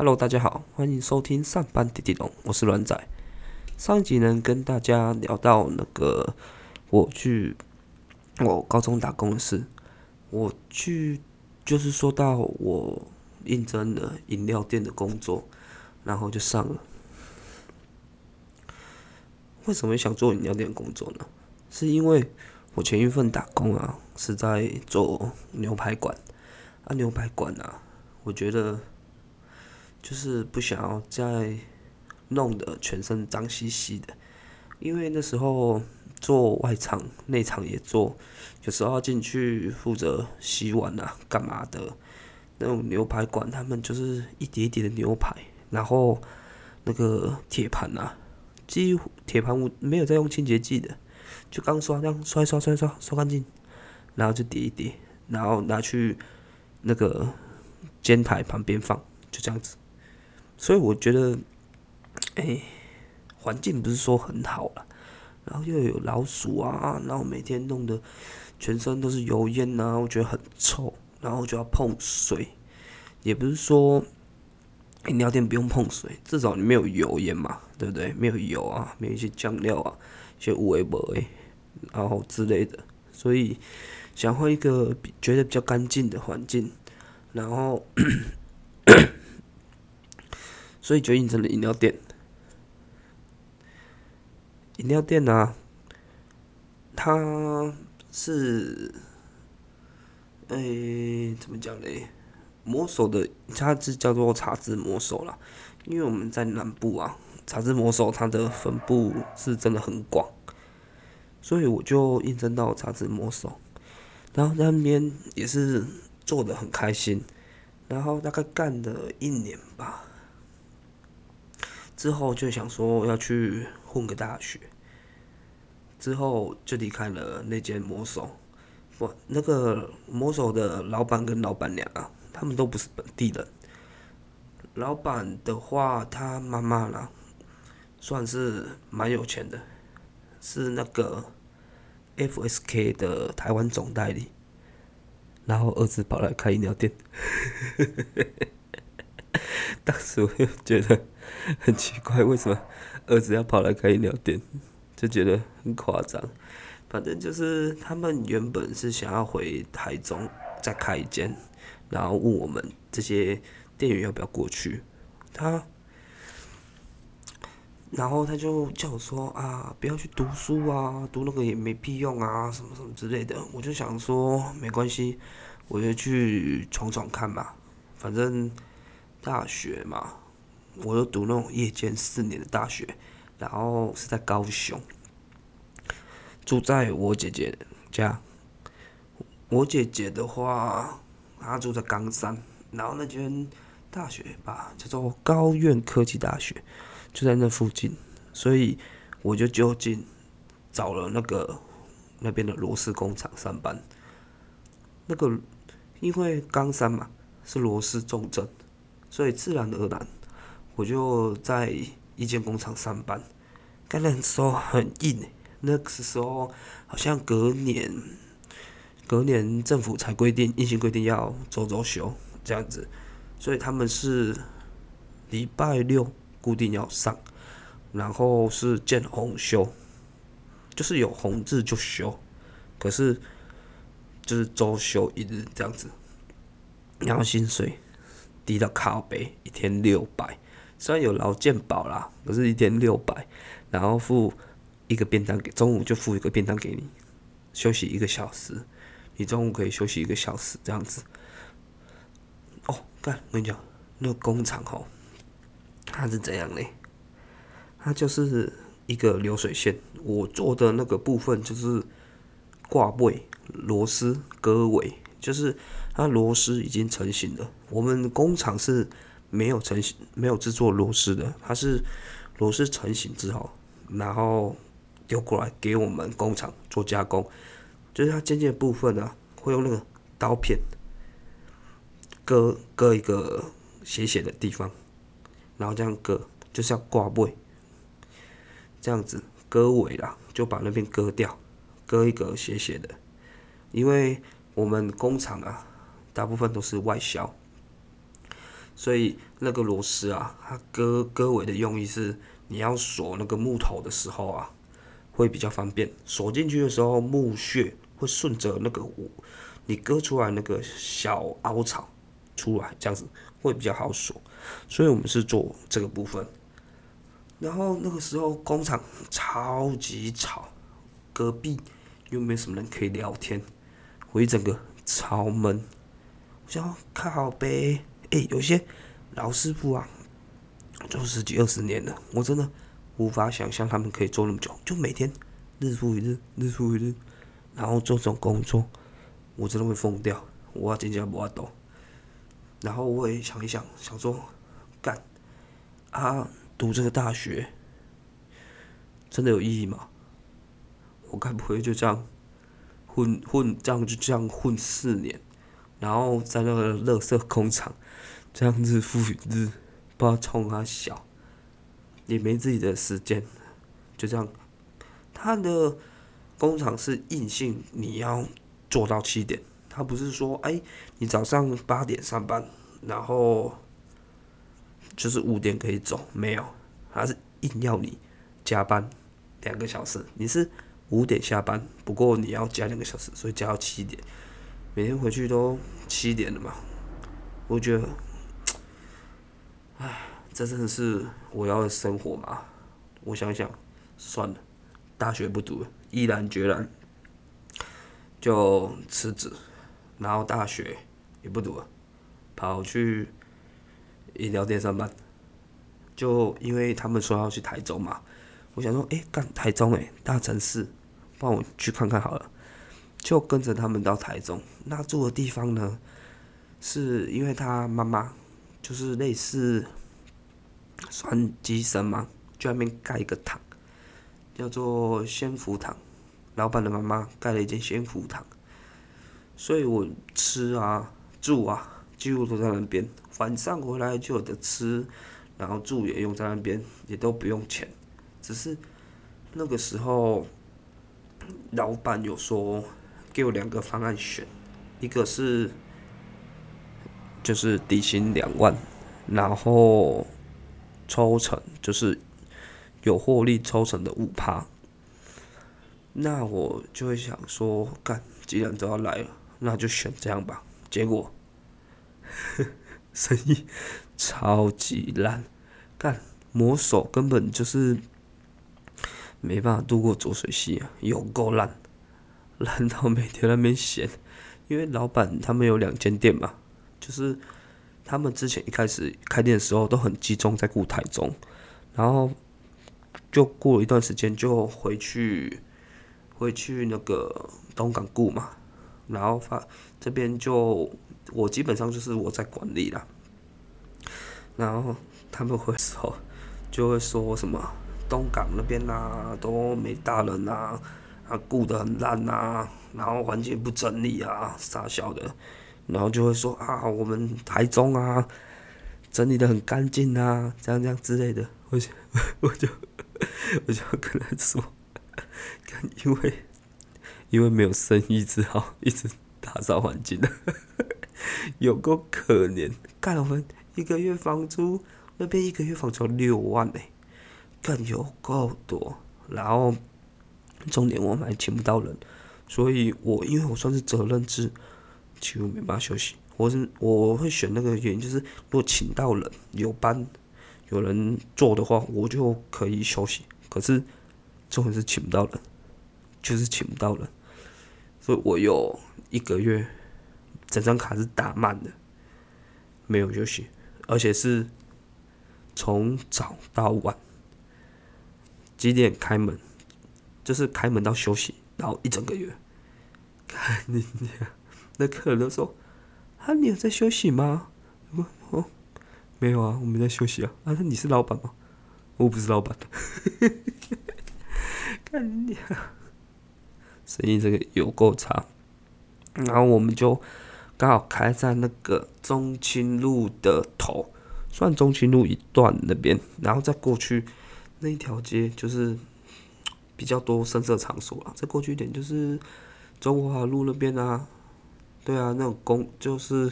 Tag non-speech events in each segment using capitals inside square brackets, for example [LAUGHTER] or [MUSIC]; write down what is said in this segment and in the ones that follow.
Hello，大家好，欢迎收听上班滴滴龙，我是软仔。上一集呢，跟大家聊到那个我去我高中打工的事，我去就是说到我应征了饮料店的工作，然后就上了。为什么想做饮料店工作呢？是因为我前一份打工啊是在做牛排馆，啊牛排馆啊，我觉得就是不想要再弄得全身脏兮兮的，因为那时候做外场、内场也做，有时候要进去负责洗碗啊、干嘛的。那种牛排馆，他们就是一碟一碟的牛排，然后那个铁盘啊，几乎铁盘我没有在用清洁剂的。就刚刷这样刷一刷刷一刷刷干净，然后就叠一叠，然后拿去那个煎台旁边放，就这样子。所以我觉得，哎，环境不是说很好了，然后又有老鼠啊，然后每天弄得全身都是油烟啊，我觉得很臭，然后就要碰水，也不是说饮料店不用碰水，至少你没有油烟嘛，对不对？没有油啊，没有一些酱料啊，一些污味味。然后之类的，所以想换一个比觉得比较干净的环境，然后所以就印成了饮料店。饮料店呢，它是，诶，怎么讲嘞？魔手的，它是叫做茶之魔手啦，因为我们在南部啊，茶之魔手它的分布是真的很广。所以我就印证到茶之魔手，然后在那边也是做的很开心，然后大概干了一年吧，之后就想说要去混个大学，之后就离开了那间魔手，不，那个魔手的老板跟老板娘啊，他们都不是本地人，老板的话他妈妈啦，算是蛮有钱的。是那个 FSK 的台湾总代理，然后儿子跑来开饮料店，[LAUGHS] [LAUGHS] 当时我就觉得很奇怪，为什么儿子要跑来开饮料店，就觉得很夸张。反正就是他们原本是想要回台中再开一间，然后问我们这些店员要不要过去，他。然后他就叫我说啊，不要去读书啊，读那个也没屁用啊，什么什么之类的。我就想说没关系，我就去闯闯看吧。反正大学嘛，我就读那种夜间四年的大学，然后是在高雄，住在我姐姐家。我姐姐的话，她住在冈山，然后那间大学吧叫做高院科技大学。就在那附近，所以我就就近找了那个那边的螺丝工厂上班。那个因为冈山嘛是螺丝重镇，所以自然而然我就在一间工厂上班。刚那时候很硬，那个时候好像隔年隔年政府才规定硬性规定要周周休这样子，所以他们是礼拜六。固定要上，然后是见红休，就是有红字就休，可是就是周休一日这样子，然后薪水低到靠背，一天六百，虽然有劳健保啦，可是一天六百，然后付一个便当给中午就付一个便当给你，休息一个小时，你中午可以休息一个小时这样子。哦，干，我跟你讲，那个工厂吼。它是怎样嘞？它就是一个流水线，我做的那个部分就是挂位螺丝割尾，就是它螺丝已经成型了。我们工厂是没有成型、没有制作螺丝的，它是螺丝成型之后，然后丢过来给我们工厂做加工。就是它尖尖的部分呢，会用那个刀片割割一个斜斜的地方。然后这样割，就是要挂尾，这样子割尾啦，就把那边割掉，割一个斜斜的。因为我们工厂啊，大部分都是外销，所以那个螺丝啊，它割割尾的用意是，你要锁那个木头的时候啊，会比较方便。锁进去的时候，木屑会顺着那个你割出来那个小凹槽出来，这样子会比较好锁。所以我们是做这个部分。然后那个时候工厂超级吵，隔壁又没什么人可以聊天，我一整个超闷。想靠呗。哎，有些老师傅啊，做十几二十年了，我真的无法想象他们可以做那么久，就每天日复一日，日复一日，然后做这种工作，我真的会疯掉，我要真正无法度。然后我也想一想，想说，干啊，读这个大学真的有意义吗？我该不会就这样混混，这样就这样混四年，然后在那个垃圾工厂？这样日复一日，不知道冲他小，也没自己的时间，就这样。他的工厂是硬性，你要做到七点。他不是说，哎，你早上八点上班，然后就是五点可以走，没有，他是硬要你加班两个小时。你是五点下班，不过你要加两个小时，所以加到七点。每天回去都七点了嘛，我觉得。唉，这真的是我要的生活嘛？我想想，算了，大学不读了，毅然决然就辞职，然后大学也不读了，跑去饮料店上班。就因为他们说要去台中嘛，我想说，哎，干台中哎，大城市，帮我去看看好了。就跟着他们到台中，那住的地方呢，是因为他妈妈。就是类似算机神嘛，就那边盖一个堂，叫做仙福堂。老板的妈妈盖了一间仙福堂，所以我吃啊住啊几乎都在那边。晚上回来就有的吃，然后住也用在那边，也都不用钱。只是那个时候，老板有说给我两个方案选，一个是。就是底薪两万，然后抽成就是有获利抽成的五趴。那我就会想说，干，既然都要来了，那就选这样吧。结果，[LAUGHS] 生意超级烂，干，魔手根本就是没办法度过浊水溪啊，有够烂，烂到每天那边闲，[LAUGHS] 因为老板他们有两间店嘛。就是他们之前一开始开店的时候都很集中在顾台中，然后就过了一段时间就回去回去那个东港顾嘛，然后发这边就我基本上就是我在管理啦，然后他们回时候就会说什么东港那边呐都没大人呐，啊顾得很烂呐，然后环境不整理啊，傻笑的。然后就会说啊，我们台中啊，整理的很干净啊，这样这样之类的。我就我就我就跟他说，因为因为没有生意，只好一直打扫环境的，[LAUGHS] 有够可怜。干我们一个月房租，那边一个月房租六万呢，干有够多。然后重点我们还请不到人，所以我因为我算是责任制。几乎没办法休息。我是我会选那个原因，就是如果请到人有班有人做的话，我就可以休息。可是重点是请不到人，就是请不到人，所以我有一个月整张卡是打满的，没有休息，而且是从早到晚几点开门，就是开门到休息，然后一整个月，看你娘！那客人都说：“啊，你有在休息吗？”我，没有啊，我没在休息啊。啊，那你是老板吗？我不是老板。[LAUGHS] 看你，生意这个有够差。然后我们就刚好开在那个中清路的头，算中清路一段那边，然后再过去那一条街就是比较多深色场所了。再过去一点就是中华路那边啊。对啊，那种公就是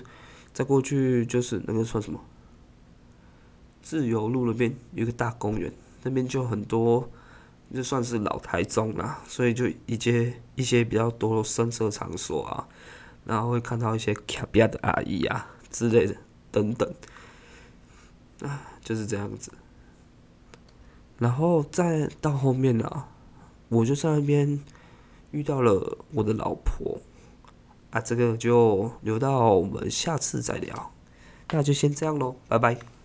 再过去就是那个算什么自由路那边有一个大公园，那边就很多，就算是老台中啦，所以就一些一些比较多声色场所啊，然后会看到一些卡比亚的阿姨啊之类的等等，啊，就是这样子。然后再到后面啊，我就在那边遇到了我的老婆，啊，这个就留到我们下次再聊，那就先这样喽，拜拜。